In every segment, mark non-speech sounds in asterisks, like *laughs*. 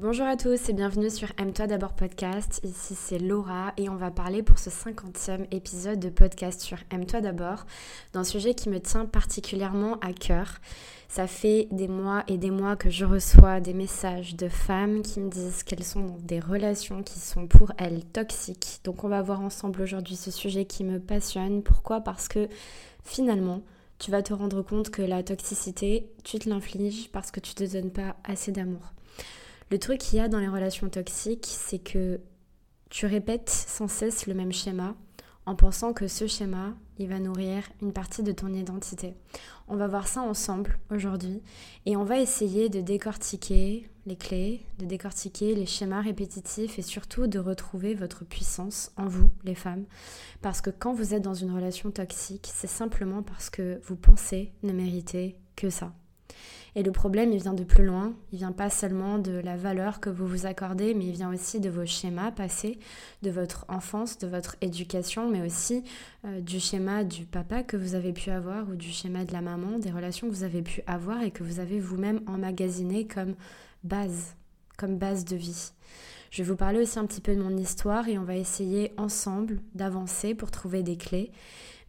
Bonjour à tous et bienvenue sur Aime-toi d'abord podcast. Ici c'est Laura et on va parler pour ce 50e épisode de podcast sur Aime-toi d'abord d'un sujet qui me tient particulièrement à cœur. Ça fait des mois et des mois que je reçois des messages de femmes qui me disent qu'elles sont dans des relations qui sont pour elles toxiques. Donc on va voir ensemble aujourd'hui ce sujet qui me passionne. Pourquoi? Parce que finalement, tu vas te rendre compte que la toxicité, tu te l'infliges parce que tu te donnes pas assez d'amour. Le truc qu'il y a dans les relations toxiques, c'est que tu répètes sans cesse le même schéma en pensant que ce schéma, il va nourrir une partie de ton identité. On va voir ça ensemble aujourd'hui et on va essayer de décortiquer les clés, de décortiquer les schémas répétitifs et surtout de retrouver votre puissance en vous, les femmes. Parce que quand vous êtes dans une relation toxique, c'est simplement parce que vous pensez ne mériter que ça. Et le problème, il vient de plus loin. Il vient pas seulement de la valeur que vous vous accordez, mais il vient aussi de vos schémas passés, de votre enfance, de votre éducation, mais aussi euh, du schéma du papa que vous avez pu avoir ou du schéma de la maman, des relations que vous avez pu avoir et que vous avez vous-même emmagasiné comme base, comme base de vie. Je vais vous parler aussi un petit peu de mon histoire et on va essayer ensemble d'avancer pour trouver des clés.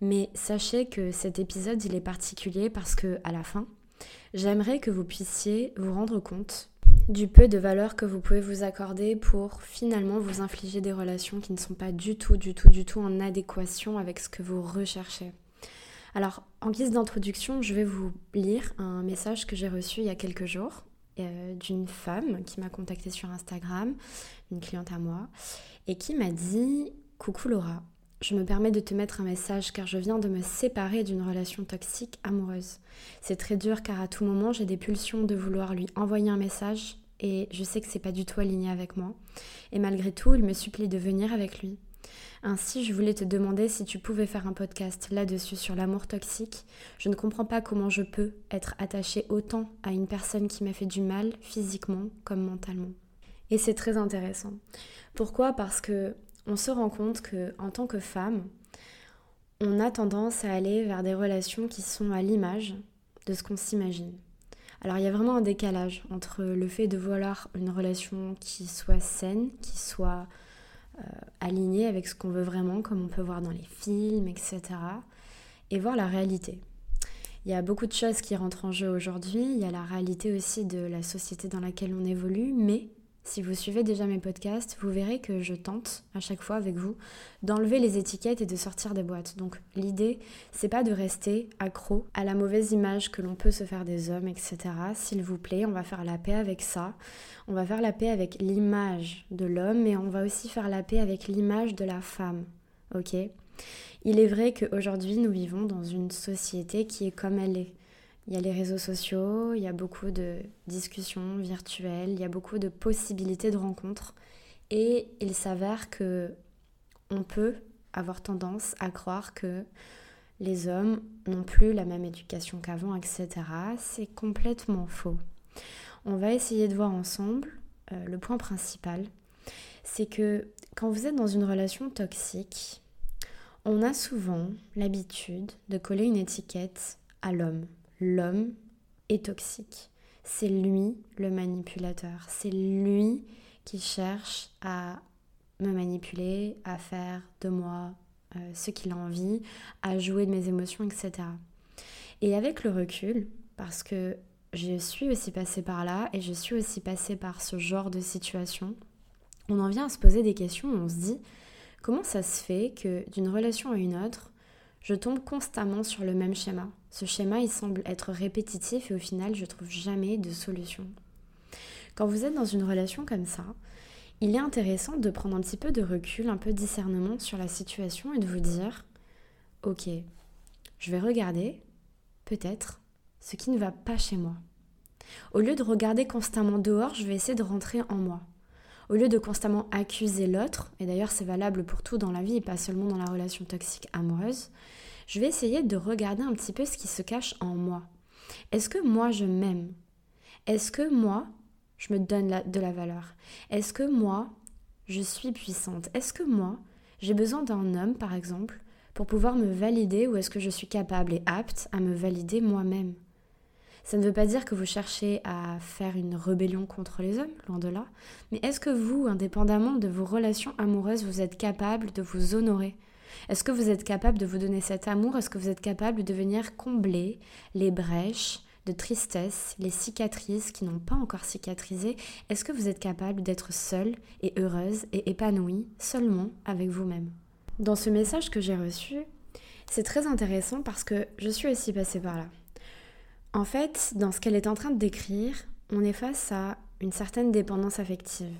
Mais sachez que cet épisode, il est particulier parce que à la fin, j'aimerais que vous puissiez vous rendre compte du peu de valeur que vous pouvez vous accorder pour finalement vous infliger des relations qui ne sont pas du tout, du tout, du tout en adéquation avec ce que vous recherchez. Alors, en guise d'introduction, je vais vous lire un message que j'ai reçu il y a quelques jours euh, d'une femme qui m'a contactée sur Instagram, une cliente à moi, et qui m'a dit Coucou Laura, je me permets de te mettre un message car je viens de me séparer d'une relation toxique amoureuse. C'est très dur car à tout moment j'ai des pulsions de vouloir lui envoyer un message et je sais que c'est pas du tout aligné avec moi. Et malgré tout, il me supplie de venir avec lui. Ainsi, je voulais te demander si tu pouvais faire un podcast là-dessus sur l'amour toxique. Je ne comprends pas comment je peux être attachée autant à une personne qui m'a fait du mal physiquement comme mentalement. Et c'est très intéressant. Pourquoi? Parce que on se rend compte que en tant que femme, on a tendance à aller vers des relations qui sont à l'image de ce qu'on s'imagine. Alors il y a vraiment un décalage entre le fait de vouloir une relation qui soit saine, qui soit euh, alignée avec ce qu'on veut vraiment, comme on peut voir dans les films, etc., et voir la réalité. Il y a beaucoup de choses qui rentrent en jeu aujourd'hui, il y a la réalité aussi de la société dans laquelle on évolue, mais si vous suivez déjà mes podcasts, vous verrez que je tente à chaque fois avec vous d'enlever les étiquettes et de sortir des boîtes. Donc l'idée, c'est pas de rester accro à la mauvaise image que l'on peut se faire des hommes, etc. S'il vous plaît, on va faire la paix avec ça. On va faire la paix avec l'image de l'homme, mais on va aussi faire la paix avec l'image de la femme. Ok? Il est vrai qu'aujourd'hui, nous vivons dans une société qui est comme elle est. Il y a les réseaux sociaux, il y a beaucoup de discussions virtuelles, il y a beaucoup de possibilités de rencontres et il s'avère que on peut avoir tendance à croire que les hommes n'ont plus la même éducation qu'avant, etc. C'est complètement faux. On va essayer de voir ensemble euh, le point principal, c'est que quand vous êtes dans une relation toxique, on a souvent l'habitude de coller une étiquette à l'homme l'homme est toxique. C'est lui le manipulateur. C'est lui qui cherche à me manipuler, à faire de moi euh, ce qu'il a envie, à jouer de mes émotions, etc. Et avec le recul, parce que je suis aussi passée par là et je suis aussi passée par ce genre de situation, on en vient à se poser des questions on se dit comment ça se fait que d'une relation à une autre, je tombe constamment sur le même schéma. Ce schéma, il semble être répétitif et au final, je trouve jamais de solution. Quand vous êtes dans une relation comme ça, il est intéressant de prendre un petit peu de recul, un peu de discernement sur la situation et de vous dire, ok, je vais regarder peut-être ce qui ne va pas chez moi. Au lieu de regarder constamment dehors, je vais essayer de rentrer en moi. Au lieu de constamment accuser l'autre, et d'ailleurs c'est valable pour tout dans la vie et pas seulement dans la relation toxique amoureuse, je vais essayer de regarder un petit peu ce qui se cache en moi. Est-ce que moi je m'aime? Est-ce que moi je me donne de la valeur? Est-ce que moi je suis puissante? Est-ce que moi j'ai besoin d'un homme par exemple pour pouvoir me valider ou est-ce que je suis capable et apte à me valider moi-même? Ça ne veut pas dire que vous cherchez à faire une rébellion contre les hommes, loin de là. Mais est-ce que vous, indépendamment de vos relations amoureuses, vous êtes capable de vous honorer? Est-ce que vous êtes capable de vous donner cet amour? Est-ce que vous êtes capable de venir combler les brèches de tristesse, les cicatrices qui n'ont pas encore cicatrisé? Est-ce que vous êtes capable d'être seule et heureuse et épanouie seulement avec vous-même? Dans ce message que j'ai reçu, c'est très intéressant parce que je suis aussi passée par là. En fait, dans ce qu'elle est en train de décrire, on est face à une certaine dépendance affective.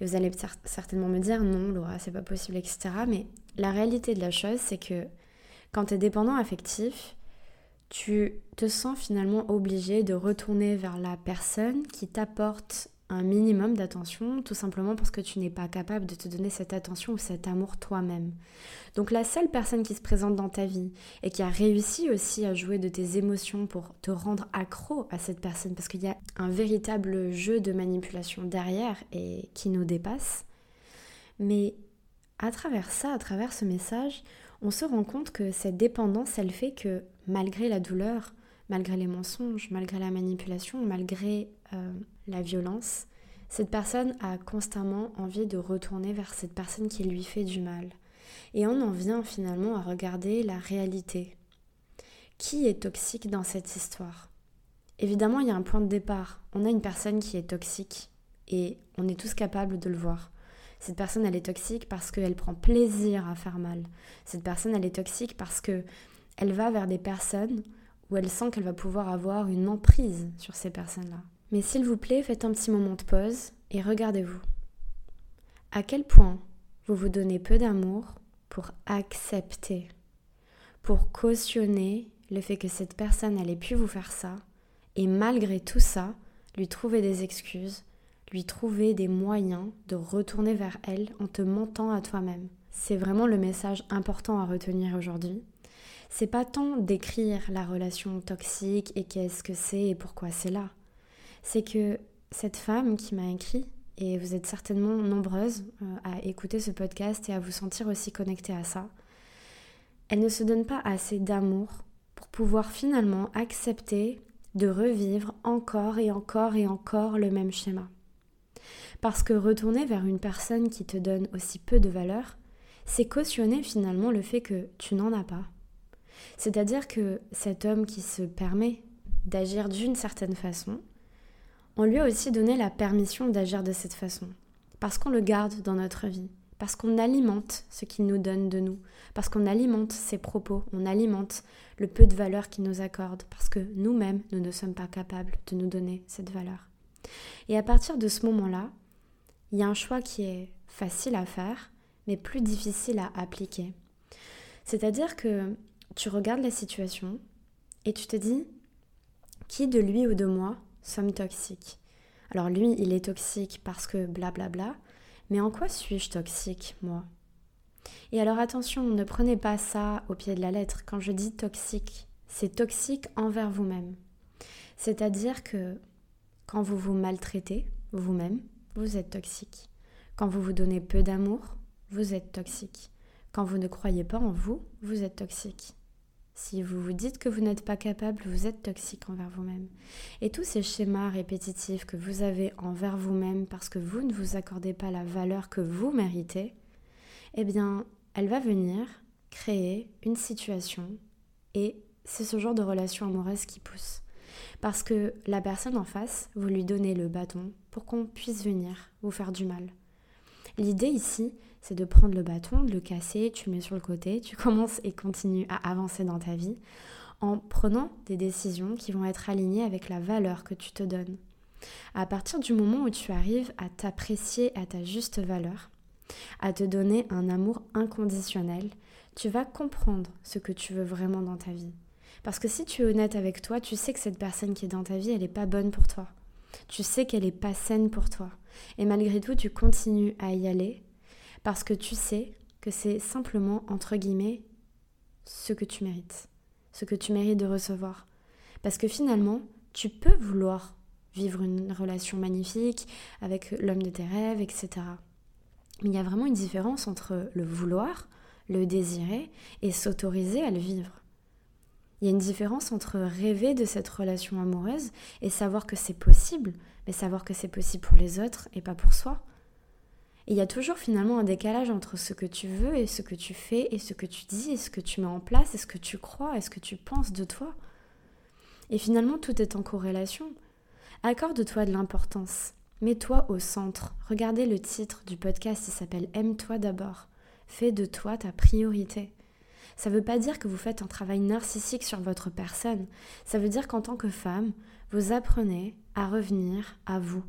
Et vous allez certainement me dire non, Laura, c'est pas possible, etc. Mais la réalité de la chose, c'est que quand tu es dépendant affectif, tu te sens finalement obligé de retourner vers la personne qui t'apporte minimum d'attention, tout simplement parce que tu n'es pas capable de te donner cette attention ou cet amour toi-même. Donc la seule personne qui se présente dans ta vie et qui a réussi aussi à jouer de tes émotions pour te rendre accro à cette personne, parce qu'il y a un véritable jeu de manipulation derrière et qui nous dépasse. Mais à travers ça, à travers ce message, on se rend compte que cette dépendance, elle fait que malgré la douleur, malgré les mensonges, malgré la manipulation, malgré euh, la violence, cette personne a constamment envie de retourner vers cette personne qui lui fait du mal. Et on en vient finalement à regarder la réalité. Qui est toxique dans cette histoire? Évidemment, il y a un point de départ. On a une personne qui est toxique et on est tous capables de le voir. Cette personne, elle est toxique parce qu'elle prend plaisir à faire mal. Cette personne, elle est toxique parce que elle va vers des personnes où elle sent qu'elle va pouvoir avoir une emprise sur ces personnes-là. Mais s'il vous plaît, faites un petit moment de pause et regardez-vous. À quel point vous vous donnez peu d'amour pour accepter, pour cautionner le fait que cette personne allait pu vous faire ça, et malgré tout ça, lui trouver des excuses, lui trouver des moyens de retourner vers elle en te mentant à toi-même. C'est vraiment le message important à retenir aujourd'hui c'est pas tant d'écrire la relation toxique et qu'est-ce que c'est et pourquoi c'est là. C'est que cette femme qui m'a écrit, et vous êtes certainement nombreuses euh, à écouter ce podcast et à vous sentir aussi connectée à ça, elle ne se donne pas assez d'amour pour pouvoir finalement accepter de revivre encore et encore et encore le même schéma. Parce que retourner vers une personne qui te donne aussi peu de valeur, c'est cautionner finalement le fait que tu n'en as pas, c'est-à-dire que cet homme qui se permet d'agir d'une certaine façon, on lui a aussi donné la permission d'agir de cette façon, parce qu'on le garde dans notre vie, parce qu'on alimente ce qu'il nous donne de nous, parce qu'on alimente ses propos, on alimente le peu de valeur qu'il nous accorde, parce que nous-mêmes, nous ne sommes pas capables de nous donner cette valeur. Et à partir de ce moment-là, il y a un choix qui est facile à faire, mais plus difficile à appliquer. C'est-à-dire que tu regardes la situation et tu te dis qui de lui ou de moi sommes toxiques. Alors lui, il est toxique parce que blablabla, bla bla, mais en quoi suis-je toxique, moi? Et alors attention, ne prenez pas ça au pied de la lettre. Quand je dis toxique, c'est toxique envers vous-même. C'est-à-dire que quand vous vous maltraitez vous-même, vous êtes toxique. Quand vous vous donnez peu d'amour, vous êtes toxique. Quand vous ne croyez pas en vous, vous êtes toxique. Si vous vous dites que vous n'êtes pas capable, vous êtes toxique envers vous-même. Et tous ces schémas répétitifs que vous avez envers vous-même parce que vous ne vous accordez pas la valeur que vous méritez, eh bien, elle va venir créer une situation et c'est ce genre de relation amoureuse qui pousse. Parce que la personne en face, vous lui donnez le bâton pour qu'on puisse venir vous faire du mal. L'idée ici, c'est de prendre le bâton, de le casser, tu le mets sur le côté, tu *laughs* commences et continues à avancer dans ta vie en prenant des décisions qui vont être alignées avec la valeur que tu te donnes. À partir du moment où tu arrives à t'apprécier à ta juste valeur, à te donner un amour inconditionnel, tu vas comprendre ce que tu veux vraiment dans ta vie. Parce que si tu es honnête avec toi, tu sais que cette personne qui est dans ta vie, elle n'est pas bonne pour toi. Tu sais qu'elle n'est pas saine pour toi. Et malgré tout, tu continues à y aller parce que tu sais que c'est simplement, entre guillemets, ce que tu mérites, ce que tu mérites de recevoir. Parce que finalement, tu peux vouloir vivre une relation magnifique avec l'homme de tes rêves, etc. Mais il y a vraiment une différence entre le vouloir, le désirer et s'autoriser à le vivre. Il y a une différence entre rêver de cette relation amoureuse et savoir que c'est possible, mais savoir que c'est possible pour les autres et pas pour soi. Il y a toujours finalement un décalage entre ce que tu veux et ce que tu fais et ce que tu dis et ce que tu mets en place et ce que tu crois et ce que tu penses de toi. Et finalement, tout est en corrélation. Accorde-toi de l'importance. Mets-toi au centre. Regardez le titre du podcast, il s'appelle Aime-toi d'abord. Fais de toi ta priorité. Ça ne veut pas dire que vous faites un travail narcissique sur votre personne. Ça veut dire qu'en tant que femme, vous apprenez à revenir à vous.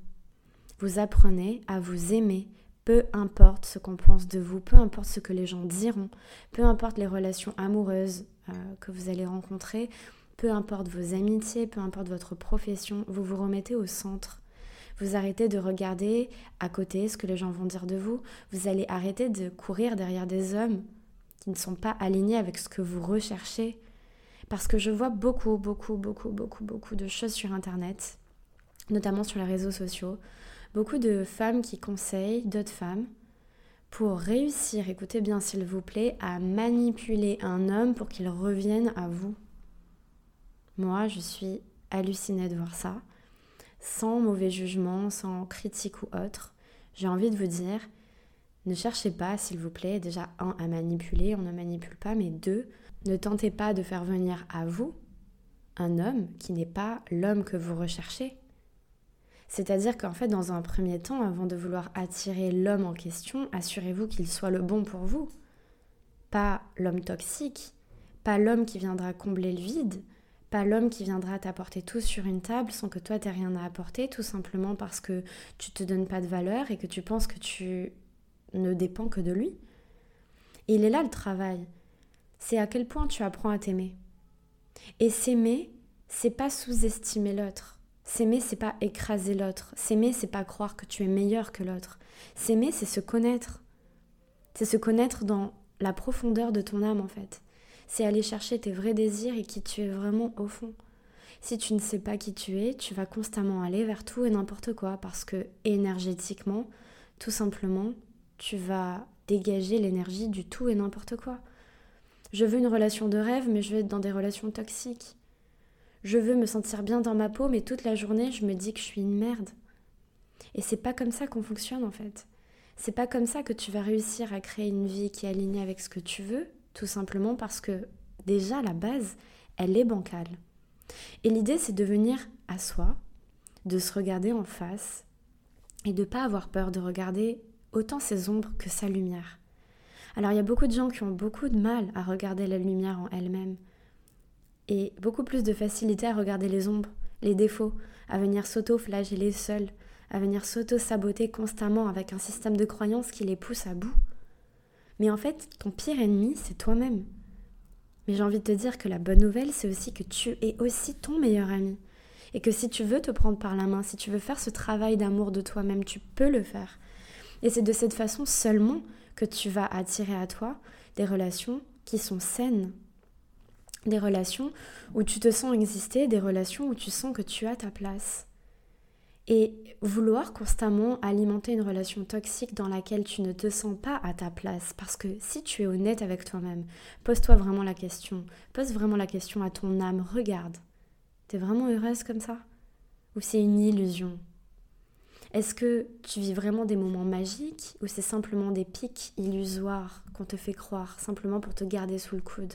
Vous apprenez à vous aimer, peu importe ce qu'on pense de vous, peu importe ce que les gens diront, peu importe les relations amoureuses euh, que vous allez rencontrer, peu importe vos amitiés, peu importe votre profession, vous vous remettez au centre. Vous arrêtez de regarder à côté ce que les gens vont dire de vous. Vous allez arrêter de courir derrière des hommes qui ne sont pas alignés avec ce que vous recherchez. Parce que je vois beaucoup, beaucoup, beaucoup, beaucoup, beaucoup de choses sur Internet, notamment sur les réseaux sociaux. Beaucoup de femmes qui conseillent d'autres femmes pour réussir, écoutez bien s'il vous plaît, à manipuler un homme pour qu'il revienne à vous. Moi, je suis hallucinée de voir ça, sans mauvais jugement, sans critique ou autre. J'ai envie de vous dire, ne cherchez pas, s'il vous plaît, déjà, un, à manipuler, on ne manipule pas, mais deux, ne tentez pas de faire venir à vous un homme qui n'est pas l'homme que vous recherchez. C'est-à-dire qu'en fait, dans un premier temps, avant de vouloir attirer l'homme en question, assurez-vous qu'il soit le bon pour vous. Pas l'homme toxique, pas l'homme qui viendra combler le vide, pas l'homme qui viendra t'apporter tout sur une table sans que toi t'aies rien à apporter, tout simplement parce que tu te donnes pas de valeur et que tu penses que tu ne dépend que de lui. Il est là le travail. C'est à quel point tu apprends à t'aimer. Et s'aimer, c'est pas sous-estimer l'autre. S'aimer, c'est pas écraser l'autre. S'aimer, c'est pas croire que tu es meilleur que l'autre. S'aimer, c'est se connaître. C'est se connaître dans la profondeur de ton âme, en fait. C'est aller chercher tes vrais désirs et qui tu es vraiment au fond. Si tu ne sais pas qui tu es, tu vas constamment aller vers tout et n'importe quoi parce que énergétiquement, tout simplement, tu vas dégager l'énergie du tout et n'importe quoi. Je veux une relation de rêve, mais je veux être dans des relations toxiques. Je veux me sentir bien dans ma peau, mais toute la journée, je me dis que je suis une merde. Et c'est pas comme ça qu'on fonctionne en fait. C'est pas comme ça que tu vas réussir à créer une vie qui est alignée avec ce que tu veux, tout simplement parce que déjà la base, elle est bancale. Et l'idée, c'est de venir à soi, de se regarder en face et de pas avoir peur de regarder autant ses ombres que sa lumière. Alors il y a beaucoup de gens qui ont beaucoup de mal à regarder la lumière en elle-même et beaucoup plus de facilité à regarder les ombres, les défauts, à venir s'auto-flageller seuls, à venir s'auto-saboter constamment avec un système de croyances qui les pousse à bout. Mais en fait, ton pire ennemi, c'est toi-même. Mais j'ai envie de te dire que la bonne nouvelle, c'est aussi que tu es aussi ton meilleur ami. Et que si tu veux te prendre par la main, si tu veux faire ce travail d'amour de toi-même, tu peux le faire. Et c'est de cette façon seulement que tu vas attirer à toi des relations qui sont saines, des relations où tu te sens exister, des relations où tu sens que tu as ta place. Et vouloir constamment alimenter une relation toxique dans laquelle tu ne te sens pas à ta place, parce que si tu es honnête avec toi-même, pose-toi vraiment la question, pose vraiment la question à ton âme, regarde, t'es vraiment heureuse comme ça? Ou c'est une illusion? Est-ce que tu vis vraiment des moments magiques ou c'est simplement des pics illusoires qu'on te fait croire simplement pour te garder sous le coude?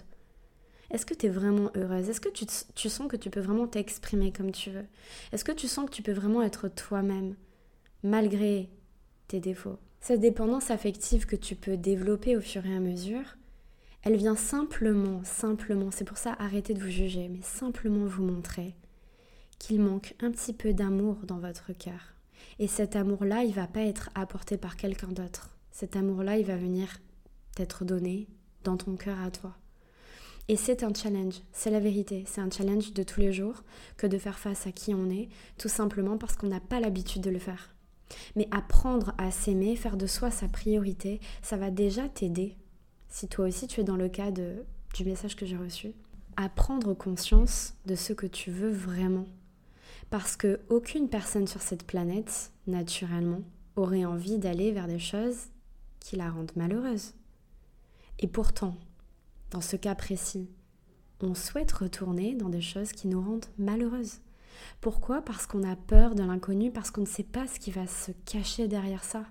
Est-ce que tu es vraiment heureuse? Est-ce que tu, sens que tu peux vraiment t'exprimer comme tu veux? Est-ce que tu sens que tu peux vraiment être toi-même malgré tes défauts? Cette dépendance affective que tu peux développer au fur et à mesure, elle vient simplement, simplement, c'est pour ça arrêtez de vous juger, mais simplement vous montrer qu'il manque un petit peu d'amour dans votre cœur et cet amour-là, il va pas être apporté par quelqu'un d'autre. Cet amour-là, il va venir t'être donné dans ton cœur à toi. Et c'est un challenge, c'est la vérité, c'est un challenge de tous les jours que de faire face à qui on est, tout simplement parce qu'on n'a pas l'habitude de le faire. Mais apprendre à s'aimer, faire de soi sa priorité, ça va déjà t'aider, si toi aussi tu es dans le cas de, du message que j'ai reçu, à prendre conscience de ce que tu veux vraiment parce que aucune personne sur cette planète, naturellement, aurait envie d'aller vers des choses qui la rendent malheureuse. Et pourtant, dans ce cas précis, on souhaite retourner dans des choses qui nous rendent malheureuses. Pourquoi? Parce qu'on a peur de l'inconnu, parce qu'on ne sait pas ce qui va se cacher derrière ça.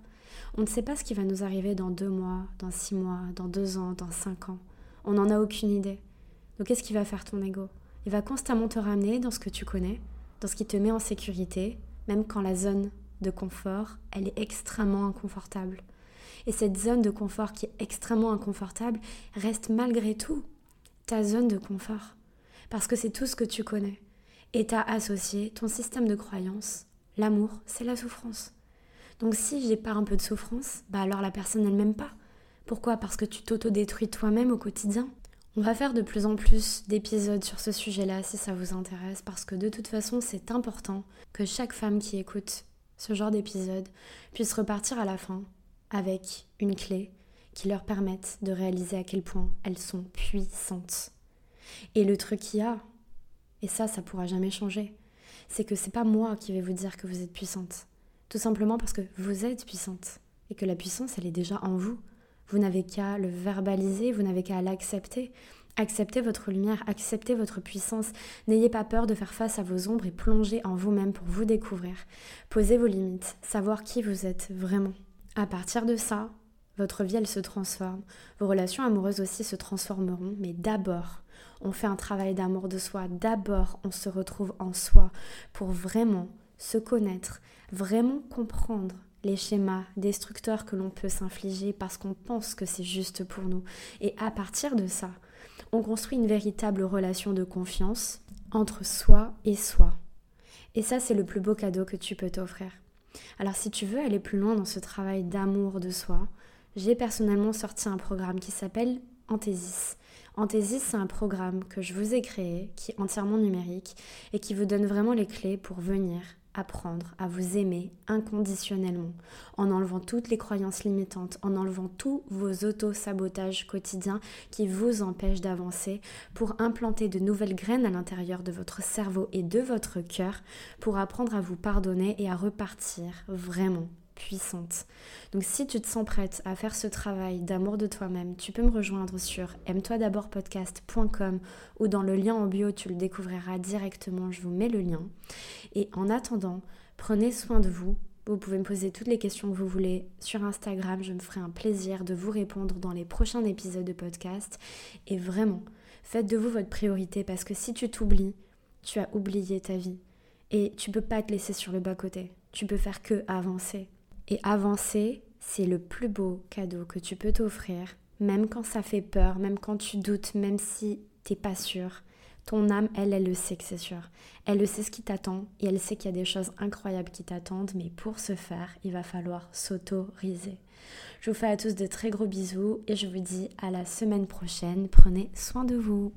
On ne sait pas ce qui va nous arriver dans deux mois, dans six mois, dans deux ans, dans cinq ans. On n'en a aucune idée. Donc qu'est-ce qui va faire ton ego? Il va constamment te ramener dans ce que tu connais, dans ce qui te met en sécurité, même quand la zone de confort, elle est extrêmement inconfortable. Et cette zone de confort qui est extrêmement inconfortable reste malgré tout ta zone de confort. Parce que c'est tout ce que tu connais. Et tu as associé ton système de croyance. L'amour, c'est la souffrance. Donc si j'ai pas un peu de souffrance, bah alors la personne elle m'aime pas. Pourquoi? Parce que tu t'autodétruis toi-même au quotidien. On va faire de plus en plus d'épisodes sur ce sujet-là si ça vous intéresse, parce que de toute façon c'est important que chaque femme qui écoute ce genre d'épisode puisse repartir à la fin avec une clé qui leur permette de réaliser à quel point elles sont puissantes. Et le truc qu'il y a, et ça, ça pourra jamais changer, c'est que c'est pas moi qui vais vous dire que vous êtes puissante. Tout simplement parce que vous êtes puissante et que la puissance, elle est déjà en vous. Vous n'avez qu'à le verbaliser, vous n'avez qu'à l'accepter. Acceptez votre lumière, acceptez votre puissance. N'ayez pas peur de faire face à vos ombres et plongez en vous-même pour vous découvrir. Posez vos limites, savoir qui vous êtes vraiment. À partir de ça, votre vie, elle se transforme. Vos relations amoureuses aussi se transformeront, mais d'abord, on fait un travail d'amour de soi. D'abord, on se retrouve en soi pour vraiment se connaître, vraiment comprendre les schémas destructeurs que l'on peut s'infliger parce qu'on pense que c'est juste pour nous. Et à partir de ça, on construit une véritable relation de confiance entre soi et soi. Et ça, c'est le plus beau cadeau que tu peux t'offrir. Alors si tu veux aller plus loin dans ce travail d'amour de soi, j'ai personnellement sorti un programme qui s'appelle Anthésis. Anthésis, c'est un programme que je vous ai créé, qui est entièrement numérique et qui vous donne vraiment les clés pour venir apprendre à vous aimer inconditionnellement, en enlevant toutes les croyances limitantes, en enlevant tous vos auto-sabotages quotidiens qui vous empêchent d'avancer, pour implanter de nouvelles graines à l'intérieur de votre cerveau et de votre cœur, pour apprendre à vous pardonner et à repartir vraiment puissante. Donc si tu te sens prête à faire ce travail d'amour de toi-même, tu peux me rejoindre sur aime-toi d'abord podcast.com ou dans le lien en bio, tu le découvriras directement, je vous mets le lien. Et en attendant, prenez soin de vous. Vous pouvez me poser toutes les questions que vous voulez sur Instagram, je me ferai un plaisir de vous répondre dans les prochains épisodes de podcast. Et vraiment, faites de vous votre priorité parce que si tu t'oublies, tu as oublié ta vie. Et tu peux pas te laisser sur le bas-côté. Tu peux faire que avancer. Et avancer, c'est le plus beau cadeau que tu peux t'offrir, même quand ça fait peur, même quand tu doutes, même si t'es pas sûr. Ton âme, elle, elle le sait que c'est sûr. Elle le sait ce qui t'attend et elle sait qu'il y a des choses incroyables qui t'attendent, mais pour ce faire, il va falloir s'autoriser. Je vous fais à tous de très gros bisous et je vous dis à la semaine prochaine. Prenez soin de vous.